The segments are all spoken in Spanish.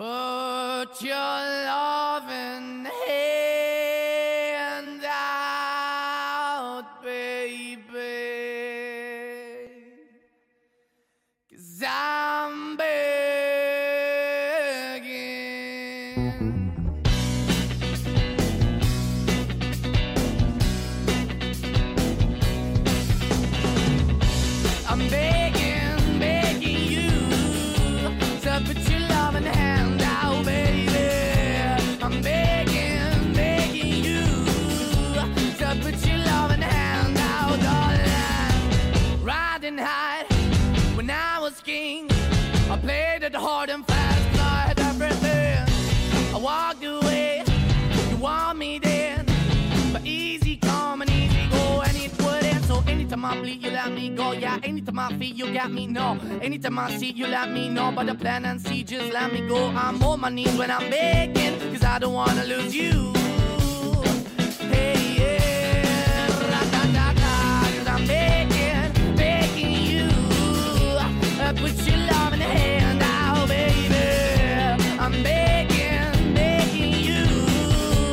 Put your love in anytime I bleed, you let me go. Yeah, anytime I feel, you got me. No, anytime I see, you let me know. But the plan and see, just let me go. I'm on my knees when I'm begging, cause I don't wanna lose you. Hey, yeah, ra-da-da-da, 'cause I'm begging, begging you. Uh, Put your love in the hand out, baby. I'm begging, begging you.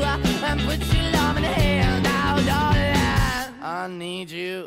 Uh, And put your love in the hand out, darling. I need you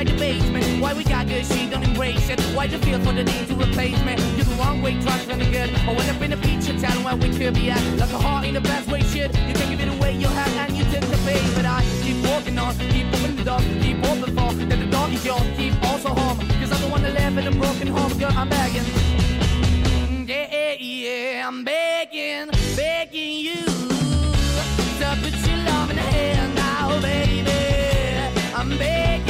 Why the basement? Why we got good, she don't embrace it? Why the feel for the need to replace me? You're the wrong way, trying to good. I went up in a feature town where we could be at. Like a heart in the best way, shit. You can give it away, you have, and you take the bait. But I keep walking on, keep opening the door, keep open for that the door is yours. Keep also home, cause I don't wanna live in a broken home, girl. I'm begging. Yeah, yeah, I'm begging, begging you to put your love in the hand now, baby. I'm begging,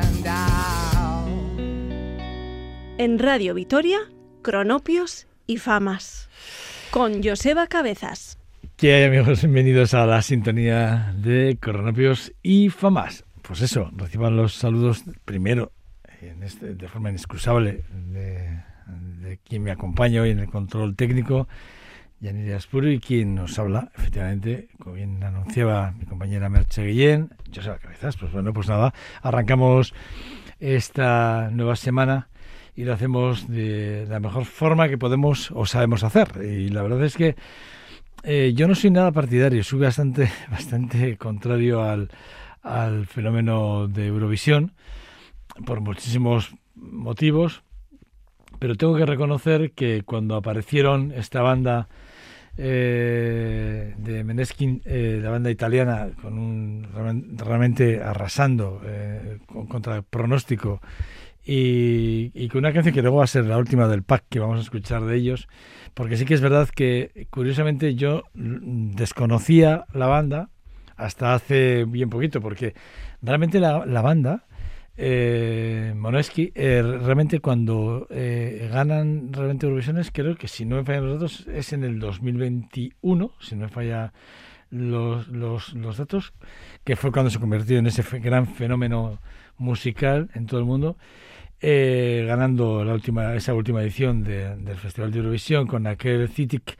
En Radio Vitoria, Cronopios y Famas. Con Joseba Cabezas. ¿Qué amigos? Bienvenidos a la sintonía de Coronapios y Famas. Pues eso, reciban los saludos primero, en este- de forma inexcusable, de, de quien me acompaña hoy en el control técnico, Yanira Aspuro, y quien nos habla, efectivamente, como bien anunciaba mi compañera Merche Guillén, Joseba Cabezas. Pues bueno, pues nada, arrancamos esta nueva semana y lo hacemos de la mejor forma que podemos o sabemos hacer. Y la verdad es que eh, yo no soy nada partidario, soy bastante, bastante contrario al, al fenómeno de Eurovisión por muchísimos motivos, pero tengo que reconocer que cuando aparecieron esta banda eh, de Meneskin, eh, la banda italiana, con un realmen- realmente arrasando eh, con- contra pronóstico y, y con una canción que luego va a ser la última del pack que vamos a escuchar de ellos, porque sí que es verdad que curiosamente yo desconocía la banda hasta hace bien poquito, porque realmente la, la banda, eh, eh, realmente cuando eh, ganan realmente Eurovisiones, creo que si no me fallan los datos, es en el 2021, si no me falla los, los, los datos, que fue cuando se convirtió en ese gran fenómeno musical en todo el mundo. Eh, ganando la última, esa última edición de- del Festival de Eurovisión con aquel Citic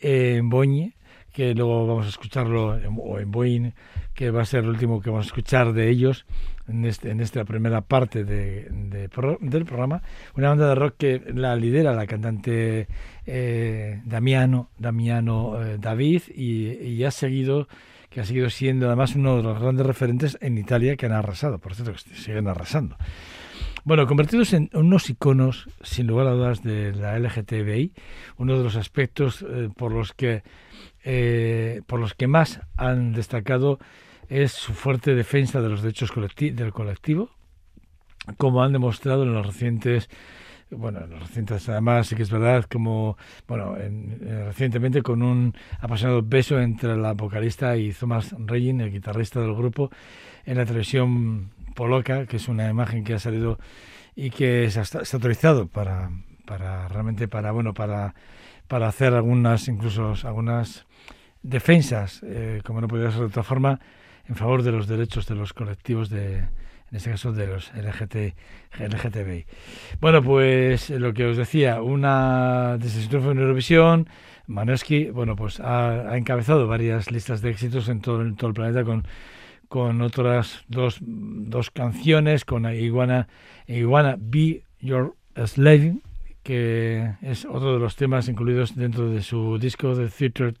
en Boñe, que luego vamos a escucharlo, o en Boin, que va a ser el último que vamos a escuchar de ellos en, este, en esta primera parte de, del programa. Una banda de rock que la lidera la cantante eh, Damiano, Damiano eh, David y, y ha seguido que ha seguido siendo además uno de los grandes referentes en Italia que han arrasado, por cierto, que siguen arrasando. Bueno, convertidos en unos iconos, sin lugar a dudas, de la LGTBI, uno de los aspectos eh, por los que eh, por los que más han destacado es su fuerte defensa de los derechos del colectivo, como han demostrado en los recientes bueno, en los recientes además sí que es verdad como bueno, en- eh, recientemente con un apasionado beso entre la vocalista y Thomas Regin, el guitarrista del grupo, en la televisión polaca, que es una imagen que ha salido y que se ha, autorizado para, para realmente para bueno para para hacer algunas incluso algunas defensas, eh, como no podría ser de otra forma, en favor de los derechos de los colectivos de, en este caso de los LGT, LGTBI. Bueno, pues eh, lo que os decía, una desde su triunfo en Eurovisión, Manesky, bueno, pues ha, ha encabezado varias listas de éxitos en todo, en todo el planeta con con otras dos, dos canciones, con Iguana, Iguana Be Your Slave, que es otro de los temas incluidos dentro de su disco de Theater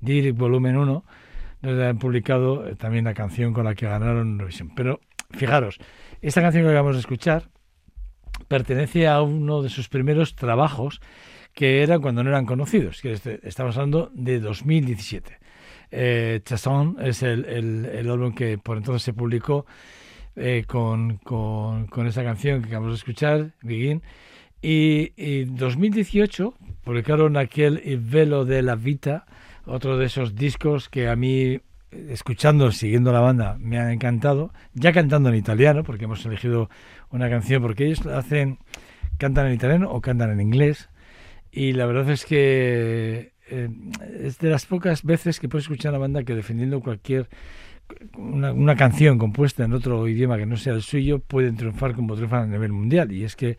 Direct Volumen 1, donde han publicado eh, también la canción con la que ganaron Eurovisión. Pero fijaros, esta canción que acabamos de escuchar pertenece a uno de sus primeros trabajos que era cuando no eran conocidos, que estamos hablando de 2017. Eh, Chasson es el, el, el álbum que por entonces se publicó eh, con, con, con esa canción que acabamos de escuchar, Begin. Y, y 2018 publicaron aquel Il Velo de la Vita, otro de esos discos que a mí, escuchando, siguiendo la banda, me han encantado, ya cantando en italiano, porque hemos elegido una canción, porque ellos hacen, cantan en italiano o cantan en inglés, y la verdad es que eh, es de las pocas veces que puedes escuchar a una banda que defendiendo cualquier una, una canción compuesta en otro idioma que no sea el suyo pueden triunfar como triunfan a nivel mundial. Y es que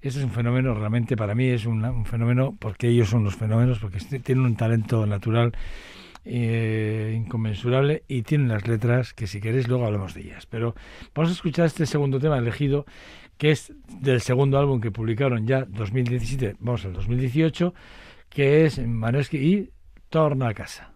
ese es un fenómeno realmente para mí es un fenómeno porque ellos son los fenómenos porque este- tienen un talento natural eh, inconmensurable y tienen las letras que si queréis luego hablamos de ellas. Pero vamos a escuchar este segundo tema elegido que es del segundo álbum que publicaron ya 2017 vamos al 2018 que es Manesky y Torna a casa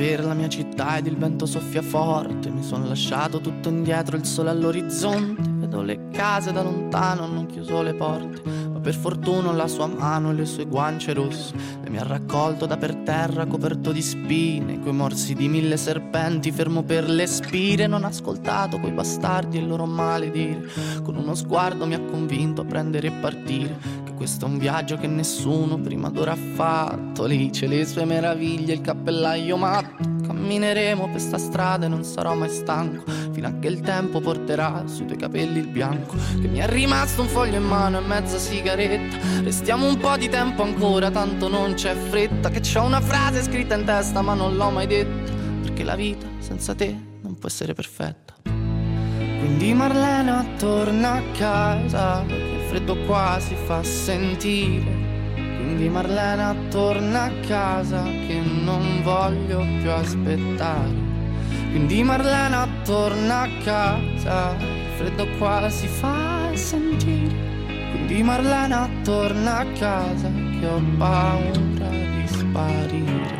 per la mia città ed il vento soffia forte. Mi sono lasciato tutto indietro, il sole all'orizzonte. Vedo le case da lontano, hanno chiuso le porte. Per fortuna la sua mano e le sue guance rosse. Le mi ha raccolto da per terra, coperto di spine. Coi morsi di mille serpenti, fermo per le spire. Non ho ascoltato quei bastardi e il loro maledire. Con uno sguardo mi ha convinto a prendere e partire. Questo è un viaggio che nessuno prima d'ora ha fatto. Lì c'è le sue meraviglie, il cappellaio matto. Cammineremo per sta strada e non sarò mai stanco. Fino a che il tempo porterà sui tuoi capelli il bianco. Che mi è rimasto un foglio in mano e mezza sigaretta. Restiamo un po' di tempo ancora, tanto non c'è fretta. Che c'ho una frase scritta in testa, ma non l'ho mai detta. Perché la vita senza te non può essere perfetta. Quindi Marlena torna a casa, freddo qua si fa sentire. Quindi Marlena torna a casa, che non voglio più aspettare. Quindi Marlena torna a casa, il freddo qua si fa sentire. Quindi Marlena torna a casa, che ho paura di sparire.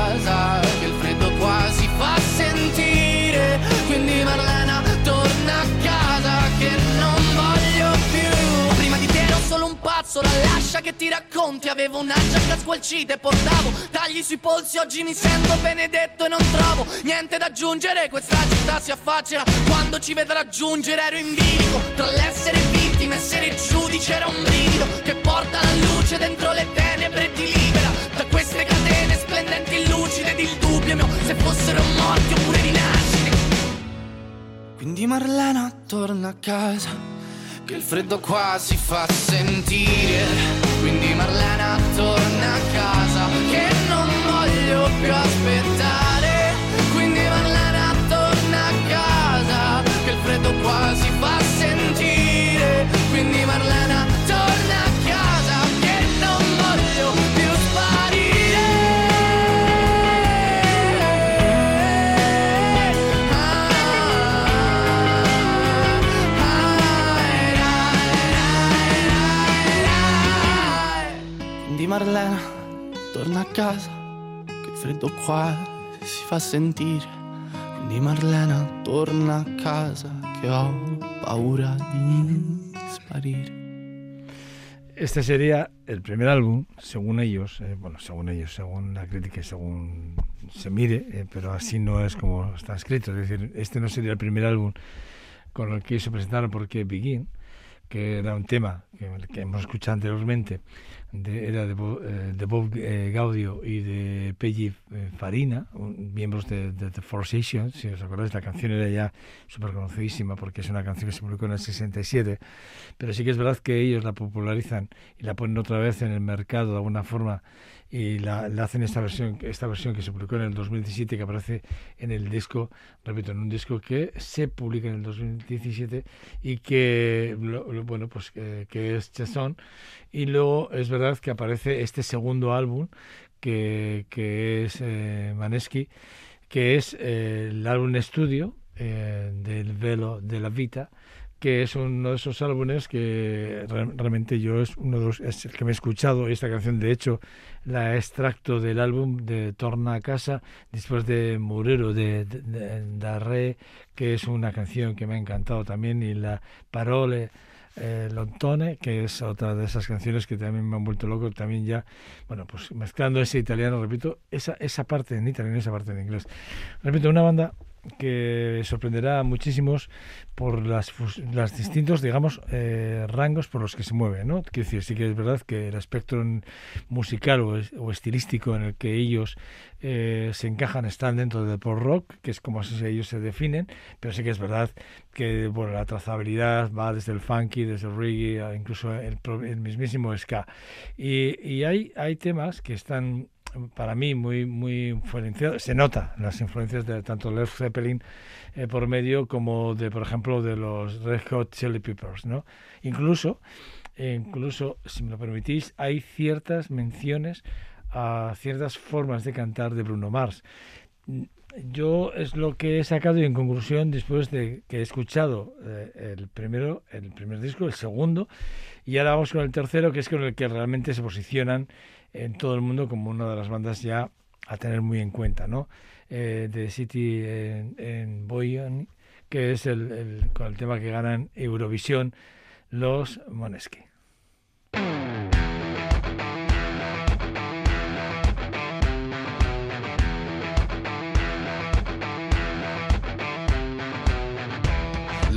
solo lascia che ti racconti. Avevo una giacca squalcita e portavo Tagli sui polsi. Oggi mi sento benedetto e non trovo Niente da aggiungere. Questa città si affaccia Quando ci vedrà giungere. Ero in bilico Tra l'essere vittima e essere giudice Era un brivido Che porta la luce dentro le tenebre E ti libera. Da queste catene Splendenti lucide ed il dubbio mio Se fossero morti oppure rinascite. Quindi Marlena torna a casa, che il freddo qua si fa sentire. Quindi Marlena torna a casa, che non voglio più aspettare. Quindi Marlena torna a casa, che il freddo qua si fa sentire. Quindi Marlena torna a casa, che freddo qua si fa sentire. Quindi torna a casa, che ho paura di sparire. Este sería el primer álbum, según ellos, eh, bueno, según ellos, según la crítica y según se mire, eh, pero así no es como está escrito. Es decir, este no sería el primer álbum con el que se presentaron porque Begin, que era un tema que, que hemos escuchado anteriormente, de- era de, eh, de Bob eh, Gaudio y de Peggy eh, Farina, un- miembros de, de The Four Seasons, si os acordáis, la canción era ya súper conocidísima porque es una canción que se publicó en el 67, pero sí que es verdad que ellos la popularizan y la ponen otra vez en el mercado de alguna forma y la, hacen esta versión esta versión que se publicó en el 2017 que aparece en el disco repito en un disco que se publica en el 2017 y que bueno pues que, que es Chazón. Y luego es verdad que aparece este segundo álbum que, que es eh, Manesky que es eh, el álbum estudio eh, del Velo de la Vita que es uno de esos álbumes que re- realmente yo es uno de los es el que me he escuchado esta canción de hecho la extracto del álbum de Torna a casa después de Murero de, de, de Darré que es una canción que me ha encantado también y la Parole eh, Lontone, que es otra de esas canciones que también me han vuelto loco, también ya, bueno, pues mezclando ese italiano, repito, esa, esa parte en italiano y esa parte en inglés. Repito, una banda que sorprenderá a muchísimos por las, las distintos, digamos, eh, rangos por los que se mueve, ¿no? Quiero decir, sí que es verdad que el espectro musical o, es- o estilístico en el que ellos eh, se encajan están dentro del pop rock, que es como ellos se definen, pero sí que es verdad que bueno, la trazabilidad va desde el funky, desde el reggae, incluso el, el mismísimo ska. Y, y hay, hay temas que están para mí muy muy influenciados, se nota las influencias de tanto Led Zeppelin eh, por medio como de por ejemplo de los Red Hot Chili Peppers, ¿no? Incluso incluso si me lo permitís hay ciertas menciones a ciertas formas de cantar de Bruno Mars. Yo es lo que he sacado y en conclusión después de que he escuchado eh, el primero, el primer disco, el segundo y ahora vamos con el tercero que es con el que realmente se posicionan en todo el mundo como una de las bandas ya a tener muy en cuenta, ¿no? Eh, de City en, en que es el, el- con el tema que ganan Eurovisión los Moneski.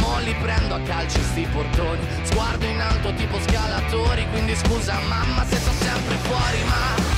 mo li prendo a calci sti portoni, sguardo in alto tipo scalatori, quindi scusa mamma se sto sempre fuori, ma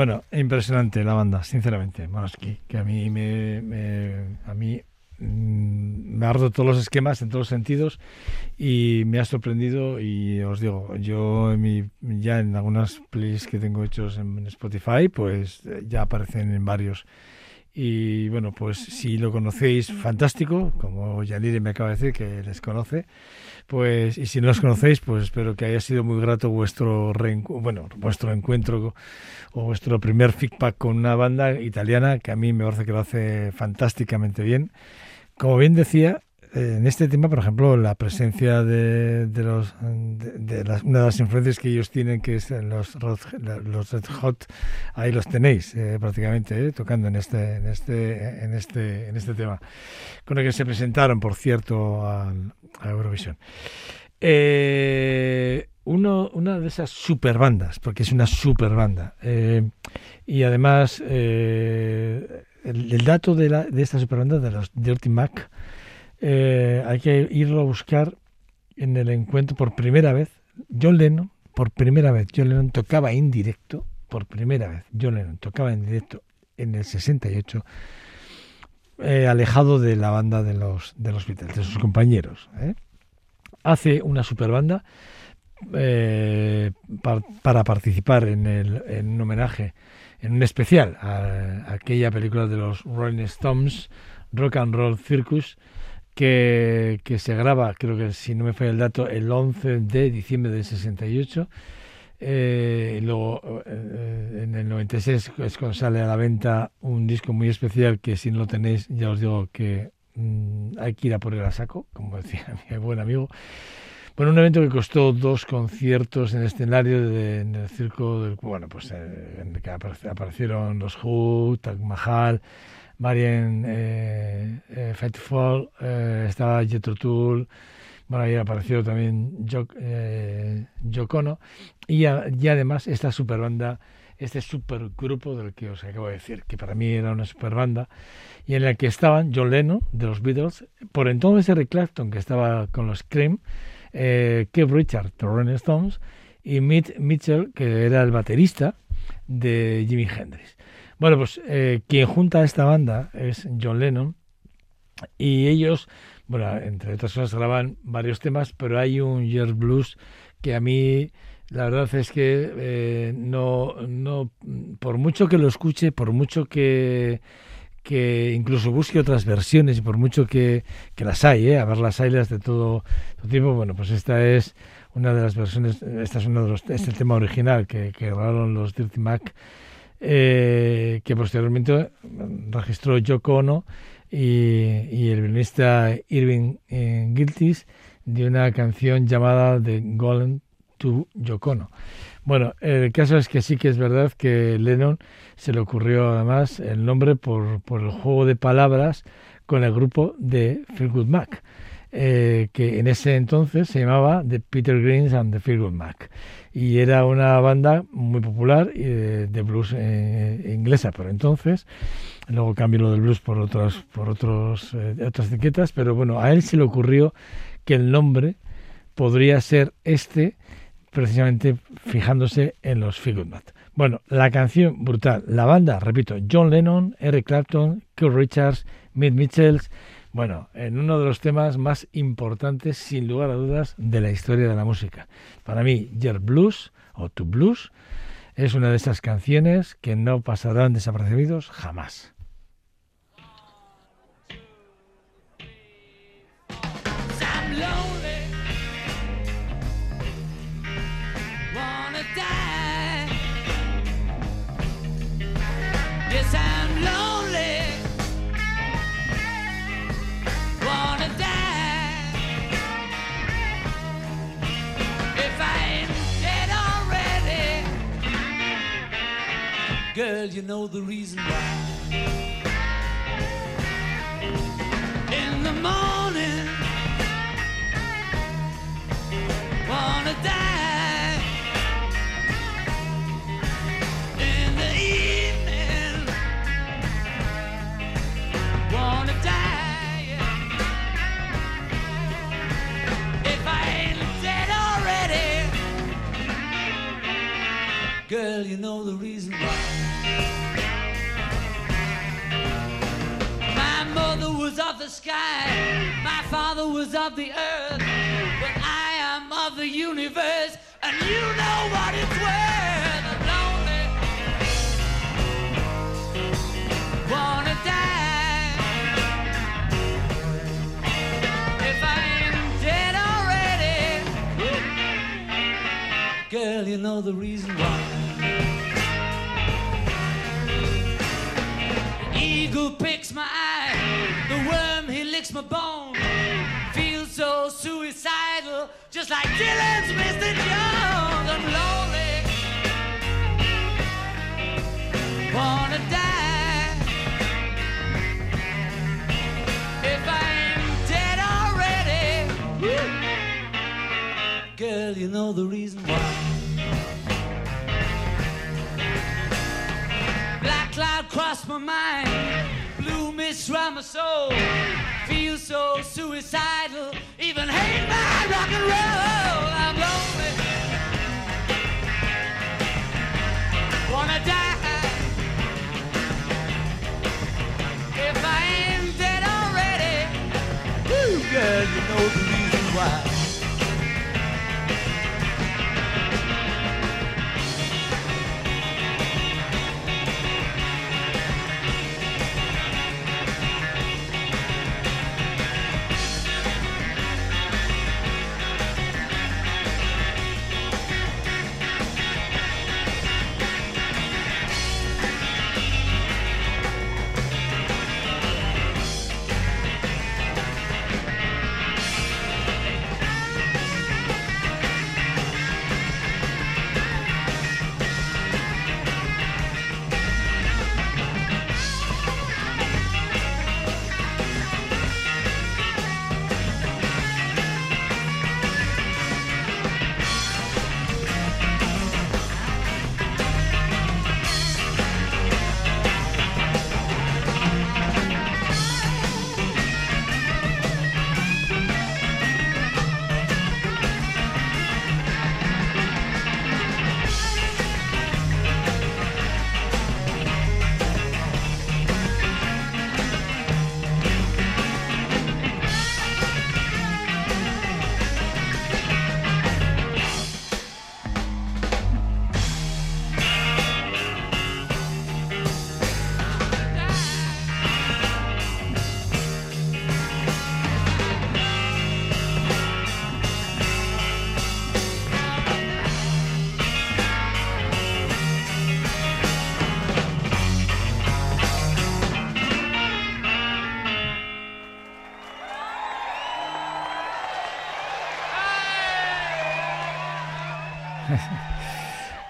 Bueno, impresionante la banda, sinceramente, que a mí me, me- a mí mm, me ha roto todos los esquemas en todos los sentidos y me ha sorprendido y os digo, yo en mi, ya en algunas playlists que tengo hechos en Spotify, pues eh, ya aparecen en varios. Y bueno, pues si lo conocéis, fantástico, como Yanire me acaba de decir que les conoce. Pues, y si no los conocéis, pues espero que haya sido muy grato vuestro bueno, vuestro encuentro o vuestro primer feedback con una banda italiana que a mí me parece que lo hace fantásticamente bien. Como bien decía, en este tema, por ejemplo, la presencia de, de los de, las, una de las influencias que ellos tienen, que es los los Red Hot, ahí los tenéis eh, prácticamente eh, tocando en este en este en este en este tema, con el que se presentaron, por cierto, al- a Eurovisión. Eh, uno, una de esas super bandas, porque es una super banda. eh, y además, eh, el, el dato de, la, de esta super banda, de los Dirty Mac, eh, hay que irlo a buscar en el encuentro por primera vez. John Lennon, por primera vez, John Lennon tocaba en directo, por primera vez, John Lennon tocaba en directo en el 68, eh, alejado de la banda de los, de los Beatles, de sus compañeros. ¿eh? Hace una super banda eh, par- para participar en, el, en un homenaje, en un especial a, a aquella película de los Rolling Stones, Rock and Roll Circus, que, que se graba, creo que si no me falla el dato, el 11 de diciembre del 68. Eh, y luego eh, en el 96 es cuando sale a la venta un disco muy especial que si no lo tenéis ya os digo que mm, hay que ir a por él a saco, como decía mi buen amigo. Bueno, un evento que costó dos conciertos en el escenario de- en el circo del bueno, pues eh, en el que aparecieron los Who, Taj Mahal, Marian eh, eh, Faithfull, eh, estaba Jethro Tull, bueno, ahí apareció también Yoko eh, y, además esta super banda, este supergrupo del que os acabo de decir, que para mí era una super banda, y en la que estaban John Lennon de los Beatles, por entonces Eric Clapton que estaba con los Cream, eh, Keith Richards de Rolling Stones y Mitch Mitchell que era el baterista de Jimi Hendrix. Bueno, pues eh, quien junta a esta banda es John Lennon y ellos, bueno, entre otras cosas graban varios temas, pero hay un Year Blues que a mí la verdad es que eh, no, no, por mucho que lo escuche, por mucho que, que incluso busque otras versiones y por mucho que, que las hay, ¿eh? a ver las hay las de todo, todo tipo, bueno, pues esta es una de las versiones, esta es uno de los, este es el tema original que, que grabaron los Dirty Mac eh, que posteriormente registró Yoko Ono y, el violinista Irving eh, Giltis de una canción llamada The Golden to Yoko Ono. Bueno, el caso es que sí que es verdad que Lennon se le ocurrió además el nombre por, por el juego de palabras con el grupo de Philgood Mac, eh, que en ese entonces se llamaba The Peter Greens and the Philgood Mac. Y era una banda muy popular eh, de blues eh, inglesa por entonces. Luego cambió lo del blues por, otras por otros, otras etiquetas, pero bueno, a él se le ocurrió que el nombre podría ser este precisamente fijándose en los Figurmat. Bueno, la canción brutal, la banda, repito, John Lennon, Eric Clapton, Keith Richards, Mitch Mitchells, bueno, en uno de los temas más importantes, sin lugar a dudas, de la historia de la música. Para mí, Yer Blues o To Blues es una de esas canciones que no pasarán desapercibidos jamás. Girl, you know the reason why. In the morning wanna die. In the evening wanna die. If I ain't dead already girl you know the reason why sky my father was of the earth but I am of the universe, and you know what it's worth. I'm lonely, wanna die. If I ain't dead already, girl, you know the reason why. Just like Dylan's Mr. Jones. I'm lonely, wanna die. If I ain't dead already, girl, you know the reason why. Black cloud crossed my mind, mist round my soul feel so suicidal, even hate my rock and roll. I'm lonely,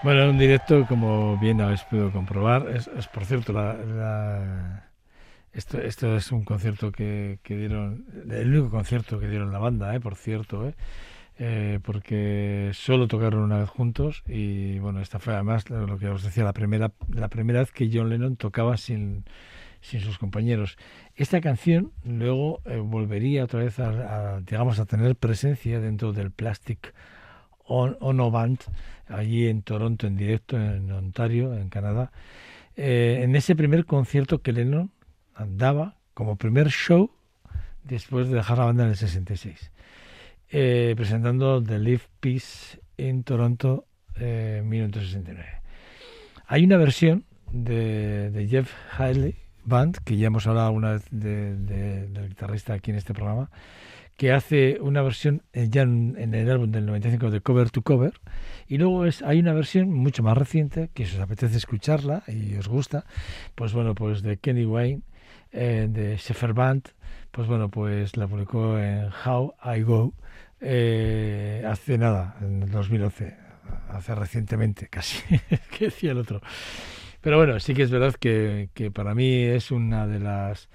Bueno, en un directo, como bien habéis podido comprobar, es, es por cierto, la, la- esto, esto es un concierto que, que dieron, el único concierto que dieron la banda, eh, por cierto, eh, eh, porque solo tocaron una vez juntos y bueno, esta fue además lo que os decía, la primera, la primera vez que John Lennon tocaba sin, sin sus compañeros. Esta canción luego eh, volvería otra vez a, a, digamos, a tener presencia dentro del Plastic On- Ono Band, allí en Toronto, en directo, en Ontario, en Canadá, eh, en ese primer concierto que Lennon daba como primer show después de dejar la banda en el 66, eh, presentando The Live Peace en Toronto eh, en 1969. Hay una versión de, de Jeff Haley Band, que ya hemos hablado una vez de- de- del guitarrista aquí en este programa, que hace una versión eh, ya en, en el álbum del 95 de Cover to Cover, y luego es, hay una versión mucho más reciente, que si os apetece escucharla y os gusta, pues bueno, pues de Kenny Wayne, eh, de Sheffer Band, pues bueno, pues la publicó en How I Go eh, hace nada, en el 2011, hace recientemente casi, que decía el otro. Pero bueno, sí que es verdad que, que para mí es una de las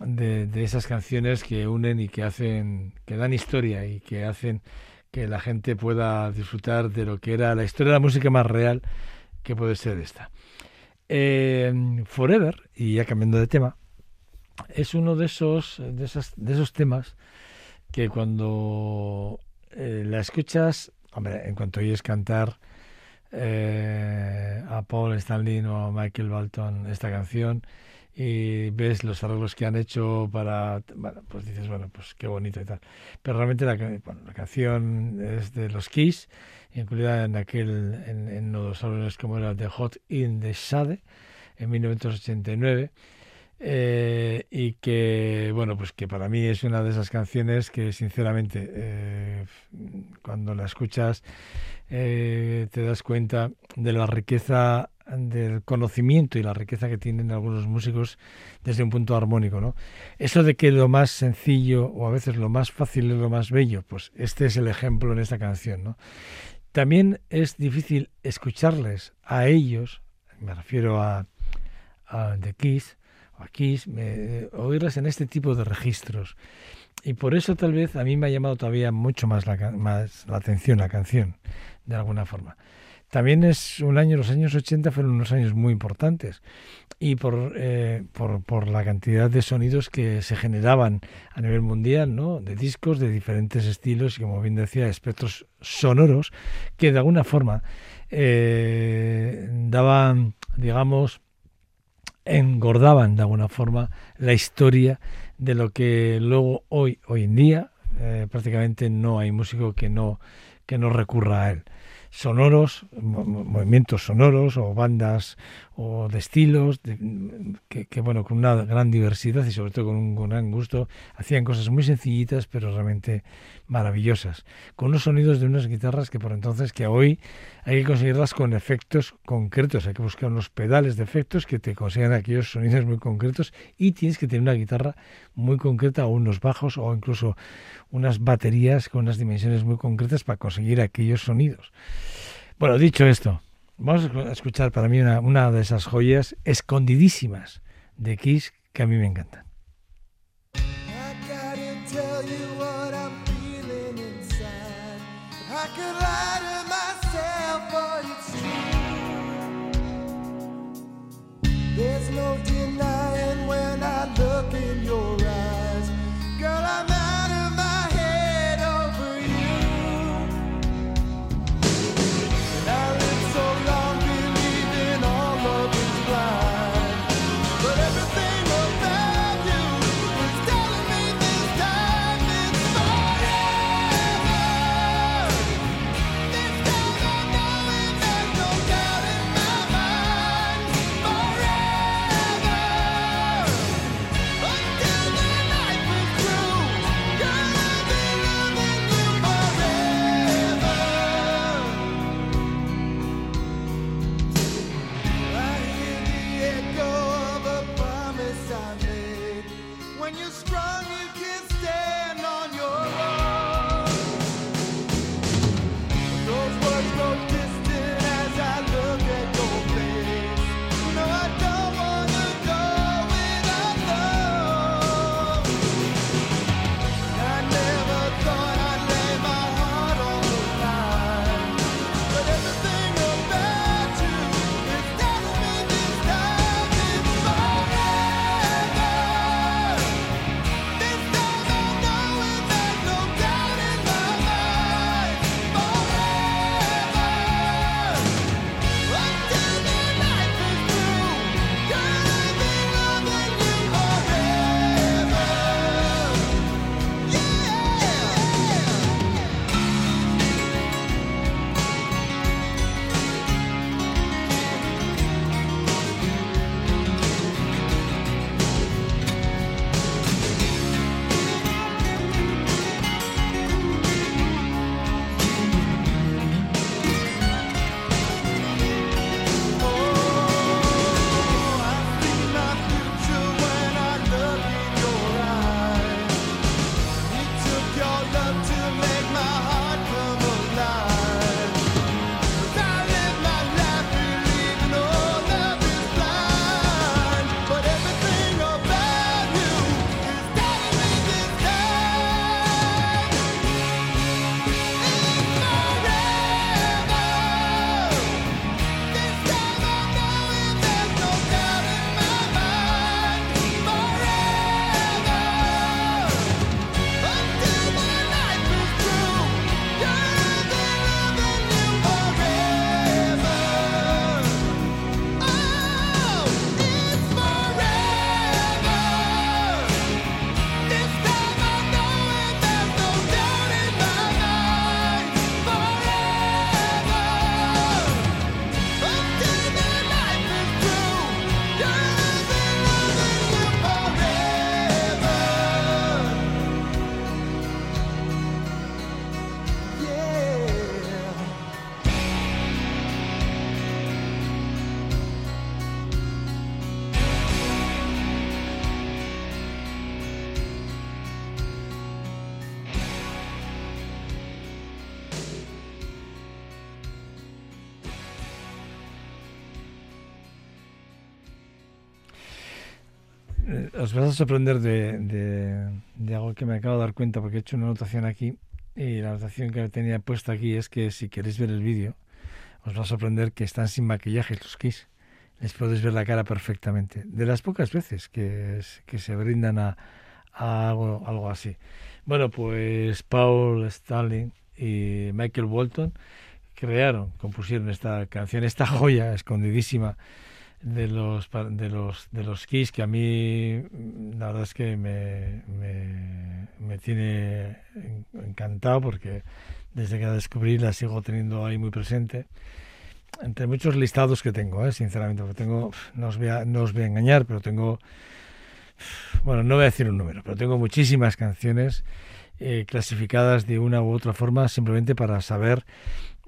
de, esas canciones que unen y que hacen, que dan historia y que hacen que la gente pueda disfrutar de lo que era la historia de la música más real que puede ser esta. Eh, Forever, y ya cambiando de tema, es uno de esos, de esas, de esos temas que cuando eh, la escuchas, hombre, en cuanto oyes cantar eh, a Paul Stanley o a Michael Balton esta canción y ves los arreglos que han hecho para, bueno, pues dices, bueno, pues qué bonito y tal. Pero realmente la, bueno, la canción es de los Kiss, incluida en aquel, en, en los álbumes como era The Hot in the Shade, en 1989. eh, y que bueno pues que para mí es una de esas canciones que sinceramente eh, cuando la escuchas eh, te das cuenta de la riqueza del conocimiento y la riqueza que tienen algunos músicos desde un punto armónico, ¿no? Eso de que lo más sencillo o a veces lo más fácil es lo más bello, pues este es el ejemplo en esta canción, ¿no? También es difícil escucharles a ellos, me refiero a, a The Kiss, a Kiss, me- oírles en este tipo de registros. Y por eso tal vez a mí me ha llamado todavía mucho más la atención la canción, de alguna forma. También es un año, los años 80 fueron unos años muy importantes y por, eh, por, por la cantidad de sonidos que se generaban a nivel mundial, ¿no? de discos de diferentes estilos y como bien decía, espectros sonoros que de alguna forma eh, daban, digamos, engordaban de alguna forma la historia de lo que luego hoy, hoy en día, eh, prácticamente no hay músico que no, que no recurra a él. Sonoros, mo- mo- movimientos sonoros o bandas o de estilos de- que, que, bueno, con una gran diversidad y sobre todo con un, gran gusto, hacían cosas muy sencillitas pero realmente maravillosas, con unos sonidos de unas guitarras que por entonces, que hoy hay que conseguirlas con efectos concretos, hay que buscar unos pedales de efectos que te consigan aquellos sonidos muy concretos y tienes que tener una guitarra muy concreta o unos bajos o incluso unas baterías con unas dimensiones muy concretas para conseguir aquellos sonidos. Bueno, dicho esto, vamos a escuchar para mí una, de esas joyas escondidísimas de Kiss que a mí me encantan. I os vas a sorprender de, de- de algo que me acabo de dar cuenta porque he hecho una anotación aquí y la anotación que tenía puesta aquí es que si queréis ver el vídeo os va a sorprender que están sin maquillaje los Kiss. Les podéis ver la cara perfectamente. De las pocas veces que, es- que se brindan a, a algo, algo así. Bueno, pues Paul Stanley y Michael Walton crearon, compusieron esta canción, esta joya escondidísima de los de los de los Kiss que a mí la verdad es que me, me, me tiene en- encantado porque desde que la descubrí la sigo teniendo ahí muy presente entre muchos listados que tengo ¿eh? sinceramente tengo no os voy a, no os voy a engañar pero tengo bueno no voy a decir un número pero tengo muchísimas canciones eh, clasificadas de una u otra forma simplemente para saber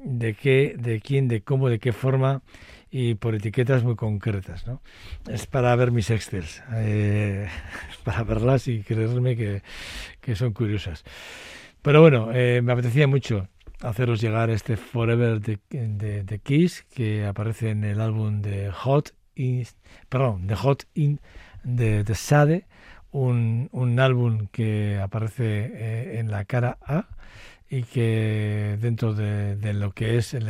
de qué de quién de cómo de qué forma y por etiquetas muy concretas, ¿no? Es para ver mis excels, eh, para verlas y creerme que, que son curiosas. Pero bueno, eh, me apetecía mucho haceros llegar este Forever de, de, Kiss que aparece en el álbum de Hot in, perdón, de Hot in de, de Sade, un, un álbum que aparece eh, en la cara A y que dentro de, lo que es el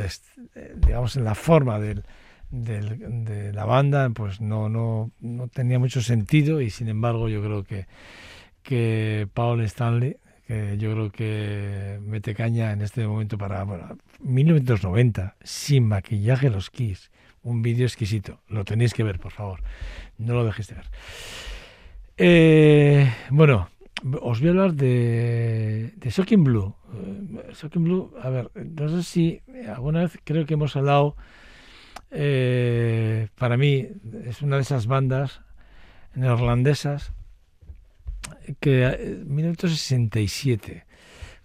digamos en la forma del- de la banda pues no, no, no tenía mucho sentido y sin embargo yo creo que, que Paul Stanley que yo creo que mete caña en este momento para bueno, 1990 sin maquillaje los Kiss un vídeo exquisito. Lo tenéis que ver por favor. No lo dejéis de ver. Eh, bueno os voy a hablar de, de Shocking Blue. Eh, Shocking Blue, a ver, no sé si alguna vez creo que hemos hablado, eh, para mí es una de esas bandas neerlandesas que eh, en 1967,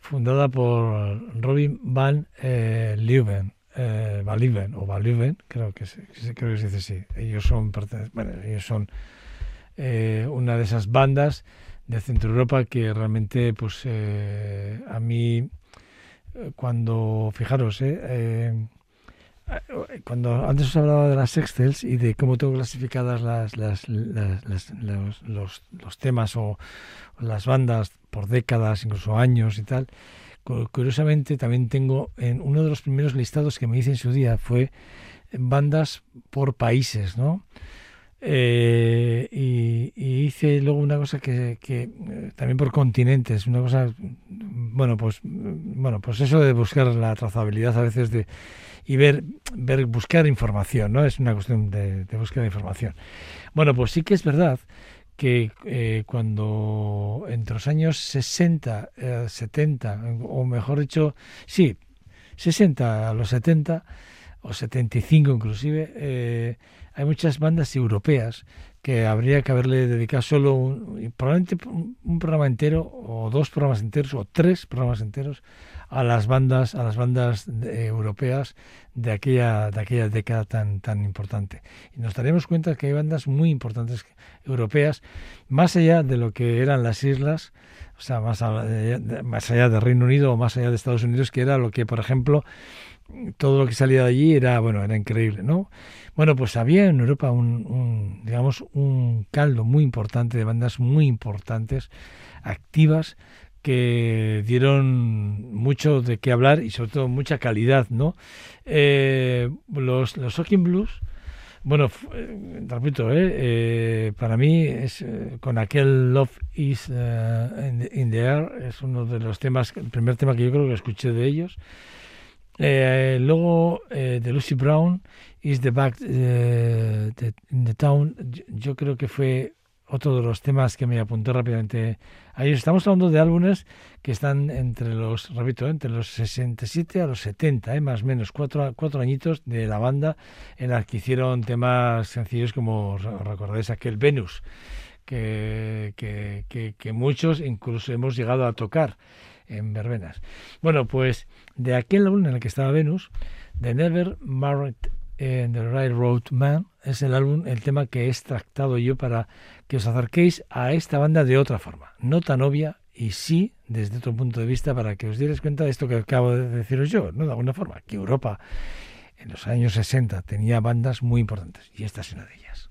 fundada por Robin van eh, Leeuwen, eh, Van Leeuwen, o Van Leeuwen, creo que se, creo que se dice así. Ellos son, bueno, ellos son eh, una de esas bandas de Centro Europa que realmente pues eh, a mí eh, cuando fijaros eh, eh, cuando antes os hablaba de las Excels y de cómo tengo clasificadas las, las, los, temas o las bandas por décadas, incluso años y tal, cu- curiosamente también tengo en uno de los primeros listados que me hice en su día fue bandas por países, ¿no? Eh, y, hice luego una cosa que, eh, también por continentes, una cosa, bueno, pues mm, bueno, pues eso de buscar la trazabilidad a veces de y ver, ver buscar información, ¿no? Es una cuestión de, de búsqueda de información. Bueno, pues sí que es verdad que eh, cuando entre los años 60, eh, 70, o mejor dicho, sí, 60 a los 70, o 75 inclusive, eh, hay muchas bandas europeas que habría que haberle dedicado solo un, probablemente un, programa entero o dos programas enteros o tres programas enteros a las bandas a las bandas de- europeas de aquella de aquella década tan tan importante. Y nos daremos cuenta que hay bandas muy importantes europeas más allá de lo que eran las islas o sea más allá de, más allá del Reino Unido o más allá de Estados Unidos que era lo que por ejemplo todo lo que salía de allí era bueno era increíble no bueno pues había en Europa un, digamos un caldo muy importante de bandas muy importantes activas que dieron mucho de qué hablar y sobre todo mucha calidad no Eh, los los Shocking Blues bueno, eh, repito, eh, eh, para mí es eh, con aquel Love is eh, in, the, in the Air, es uno de los temas, el primer tema que yo creo que escuché de ellos. Eh, luego eh, de Lucy Brown, Is the Back eh, in the Town, yo, creo que fue otro de los temas que me apunté rápidamente. A ellos. Estamos hablando de álbumes que están entre los, repito, eh, entre los 67 a los 70, eh, más o menos, cuatro, cuatro añitos de la banda en la que hicieron temas sencillos como, re- recordáis, aquel Venus, que muchos incluso hemos llegado a tocar en verbenas. Bueno, pues de aquel álbum en el que estaba Venus, The Never Married in the Railroad Man, es el álbum, el tema que he extractado yo para que os acerquéis a esta banda de otra forma, no tan obvia y sí desde otro punto de vista para que os dierais cuenta de esto que acabo de deciros yo, ¿no? De alguna forma, que Europa en los años 60 tenía bandas muy importantes y esta es una de ellas.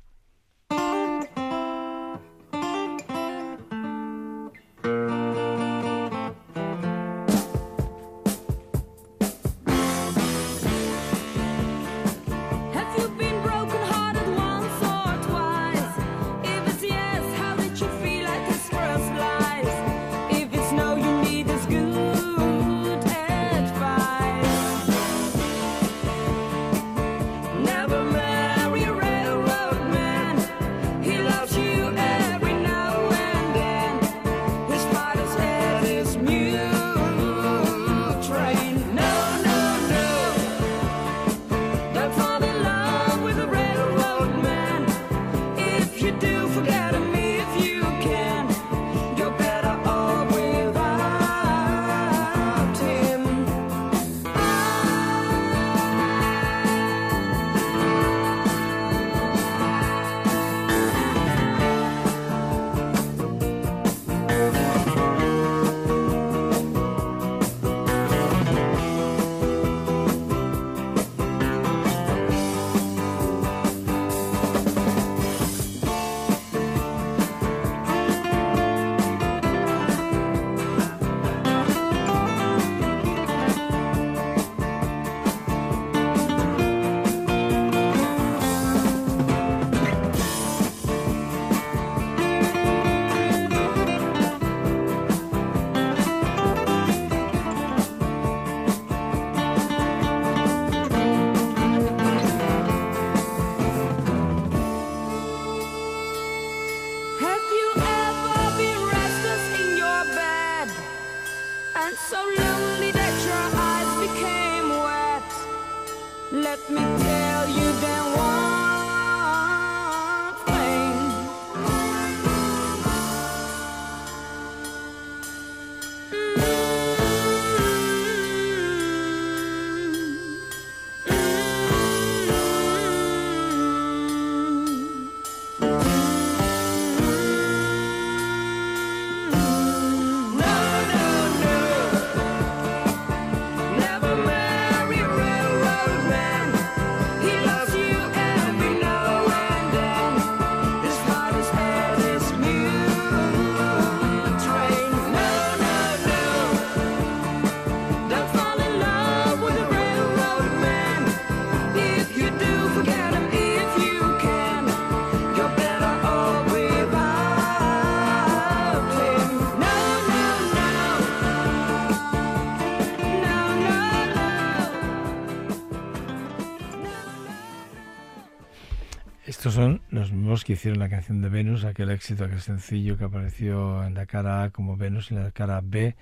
Estos son los mismos que hicieron la canción de Venus, aquel éxito, aquel sencillo que apareció en la cara A como Venus y en la cara B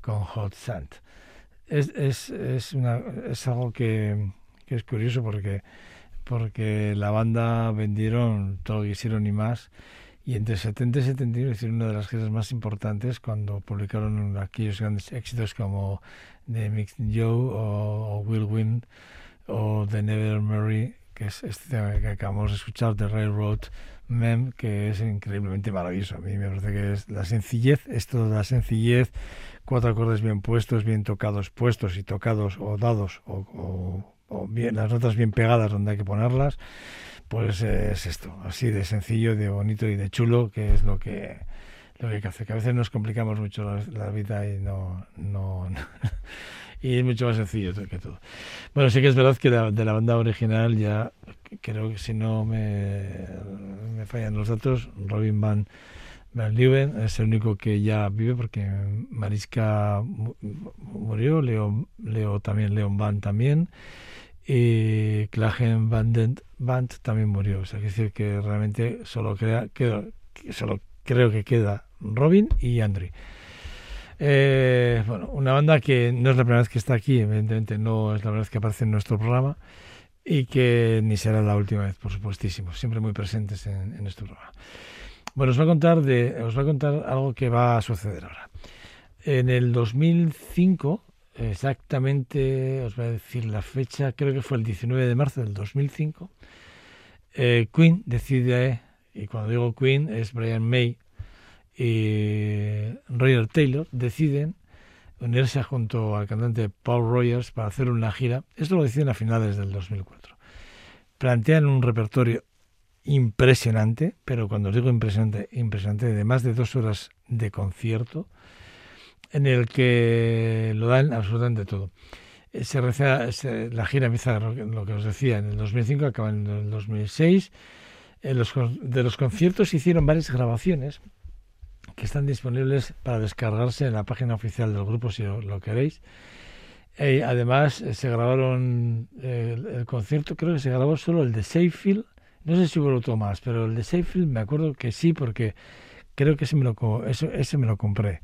con Hot Sand. Es, es, es, una, es algo que, que es curioso porque, porque la banda vendieron todo lo que hicieron y más. Y entre 70 y 71 hicieron una de las giras más importantes cuando publicaron aquellos grandes éxitos como The Mixed Joe o, Will Win o The Never Mary, que es este tema que acabamos de escuchar, The Railroad Mem, que es increíblemente maravilloso. A mí me parece que es la sencillez, esto de la sencillez, cuatro acordes bien puestos, bien tocados, puestos y tocados o dados, o, o- o bien las notas bien pegadas donde hay que ponerlas, pues eh, es esto, así de sencillo, de bonito y de chulo, que es lo que lo que hay que hacer, que a veces nos complicamos mucho la, la vida y no, no, y es mucho más sencillo que todo. Bueno, sí que es verdad que la- de la banda original ya creo que si no me, me fallan los datos, Robin Van, Van Leeuwen es el único que ya vive porque Mariska mu- murió, Leo, Leo también, Leon Van también y Klagen Van Den Band también murió. O sea, que decir que realmente solo, crea, queda, solo creo que queda Robin y Andrew. Eh, bueno, una banda que no es la primera vez que está aquí, evidentemente no es la primera vez que aparece en nuestro programa y que ni será la última vez, por supuestísimo, siempre muy presentes en, en nuestro programa. Bueno, os voy a contar de, os voy a contar algo que va a suceder ahora. En el 2005, exactamente, os voy a decir la fecha, creo que fue el 19 de marzo del 2005, eh, Queen decide, y cuando digo Queen es Brian May y Roger Taylor, deciden unirse junto al cantante Paul Rogers para hacer una gira. Esto lo deciden a finales del 2004. Plantean un repertorio impresionante, pero cuando os digo impresionante, impresionante, de más de dos horas de concierto, en el que lo dan absolutamente todo. Eh, Se la gira empieza, lo que os decía, en el 2005, acaba en el 2006. En los, con- de los conciertos se hicieron varias grabaciones que están disponibles para descargarse en la página oficial del grupo si lo, queréis. Eh, además, eh, se grabaron eh, el, concierto, creo que se grabó solo el de Seyfield. No sé si hubo otro más, pero el de Seyfield me acuerdo que sí, porque creo que ese me lo, eso- ese me lo compré.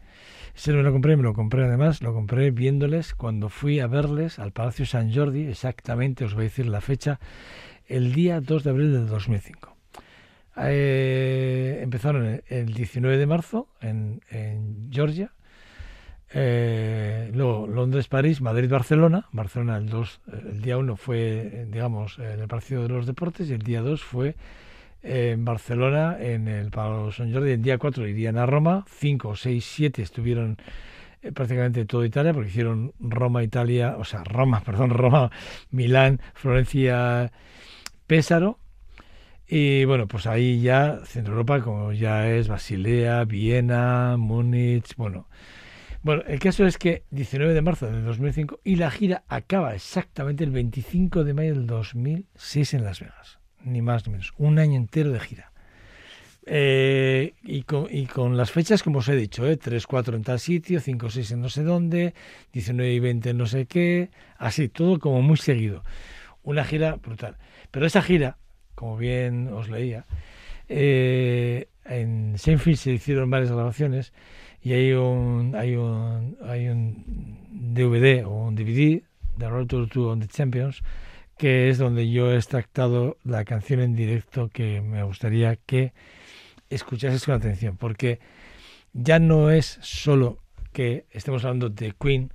Ese me lo compré me lo compré además, lo compré viéndoles cuando fui a verles al Palacio San Jordi, exactamente, os voy a decir la fecha, el día 2 de abril del 2005. Eh, empezaron el, el 19 de marzo en, en Georgia. Eh, luego Londres, París, Madrid, Barcelona. Barcelona el, 2, el día 1 fue, digamos, en el Partido de los Deportes y el día 2 fue en Barcelona, en el Palo San Jordi. El día 4 irían a Roma. 5, 6, 7 estuvieron eh, prácticamente toda Italia porque hicieron Roma, Italia, o sea, Roma, perdón, Roma, Milán, Florencia, Pésaro. Y bueno, pues ahí ya Centro Europa, como ya es Basilea, Viena, Múnich, bueno. Bueno, el caso es que 19 de marzo del 2005 y la gira acaba exactamente el 25 de mayo del 2006 en Las Vegas. Ni más ni menos. Un año entero de gira. Eh, y, con, y con las fechas, como os he dicho, ¿eh? 3, 4 en tal sitio, 5, 6 en no sé dónde, 19 y 20 en no sé qué, así, todo como muy seguido. Una gira brutal. Pero esa gira, como bien os leía, eh, en Seinfeld se hicieron varias grabaciones y hay un, hay un, hay un DVD o un DVD, The Road to on the Champions, que es donde yo he extractado la canción en directo que me gustaría que escuchases con atención, porque ya no es solo que estemos hablando de Queen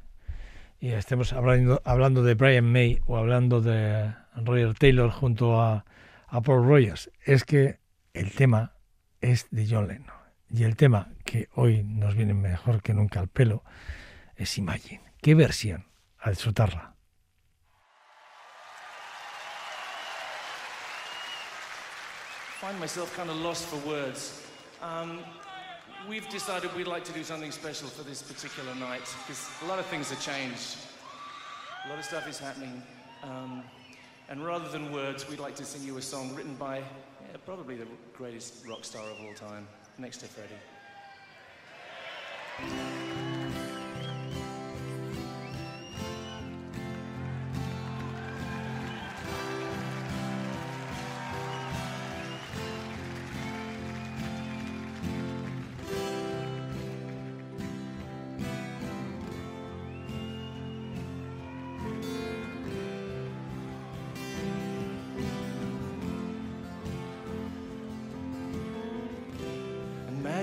y estemos hablando, hablando de Brian May o hablando de Roger Taylor junto a, a Paul Rogers, es que el tema es de John Lennon. Y el tema que hoy nos viene mejor que nunca al pelo es Imagine. ¿Qué versión? A disfrutarla. find myself kind of lost for words. Um, we've decided we'd like to do something special for this particular night because a lot of things have changed. A lot of stuff is happening. Um, and rather than words, we'd like to sing you a song written by yeah, probably the greatest rock star of all time, next to Freddie.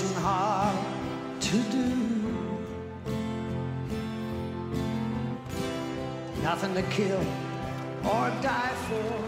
isn't hard to do. Nothing to kill or die for.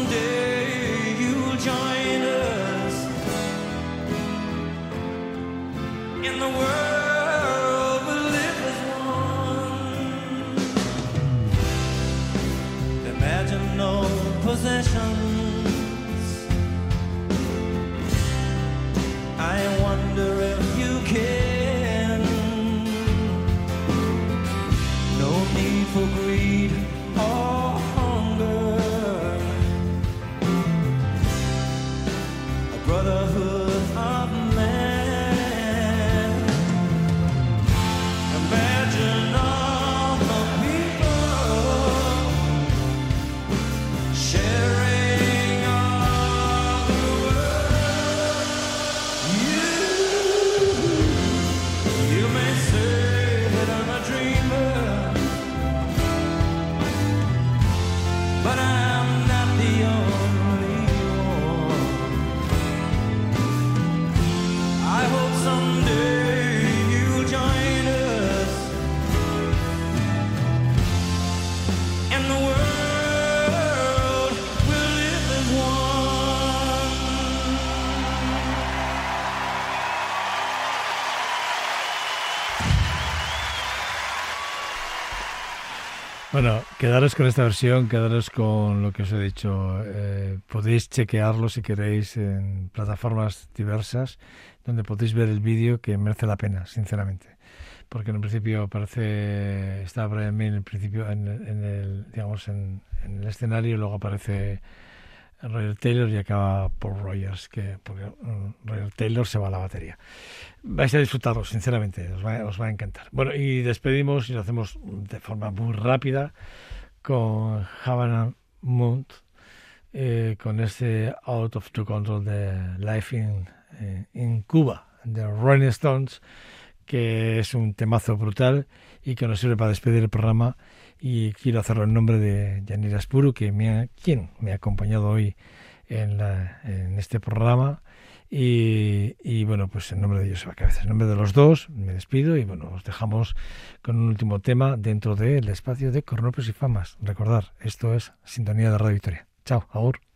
Someday you'll join us in the world we live as one. Imagine no possessions. Bueno, quedaros con esta versión, quedaros con lo que os he dicho. Eh, podéis chequearlo si queréis en plataformas diversas, donde podéis ver el vídeo que merece la pena, sinceramente. Porque en un principio aparece, está Brian May en el principio, en, el- en el, digamos, en, en el escenario, y luego aparece Roger Taylor y acaba Paul Rogers, que porque mm, Roger Taylor se va a la batería. Vais a disfrutarlo, sinceramente, os va, os va a encantar. Bueno, y despedimos y lo hacemos de forma muy rápida con Havana Moon, eh, con este Out of the Control de Life in, eh, in Cuba, de Rolling Stones, que es un temazo brutal y que nos sirve para despedir el programa. Y quiero hacerlo en nombre de Yanira Spuru, que me ha, quien me ha acompañado hoy en, la- en este programa. Y, bueno, pues en nombre de Joseba Cabezas, en nombre de los dos, me despido y bueno, os dejamos con un último tema dentro del espacio de Cornopios y Famas. Recordar, esto es Sintonía de Radio Victoria. Chao, agur.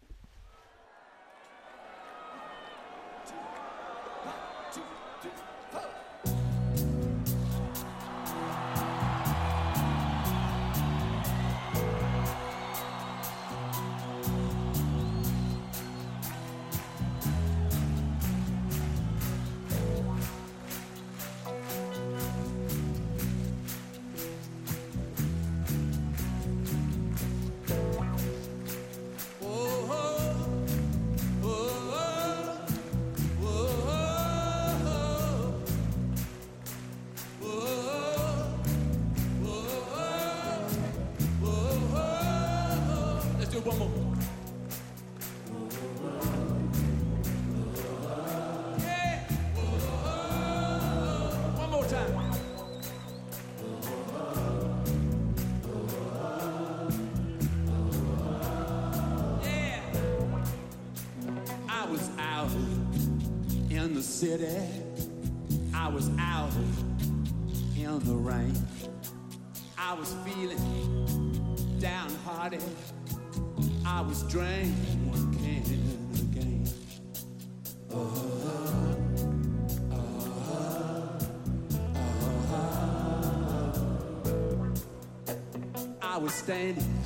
Was standing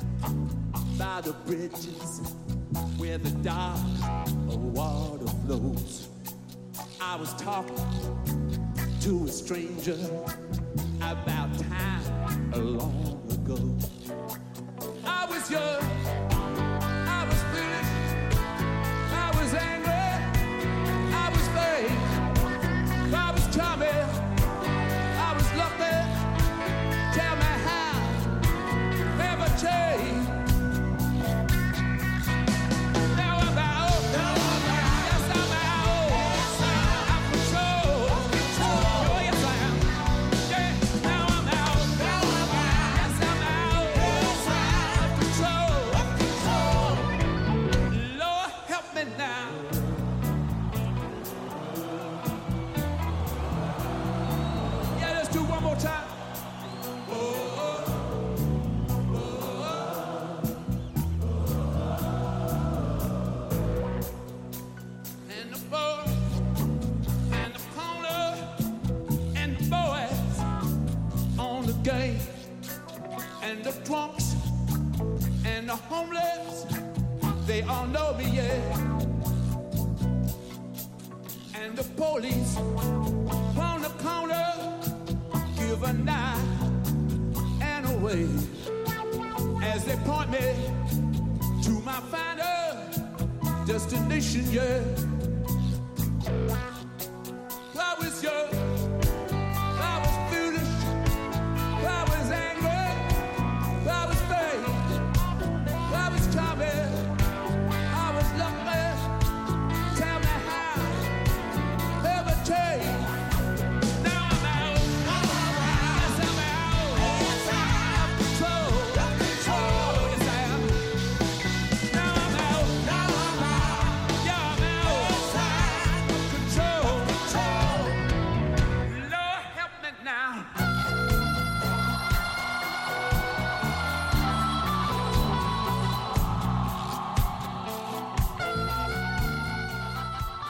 by the bridges where the dark water flows. I was talking to a stranger about time long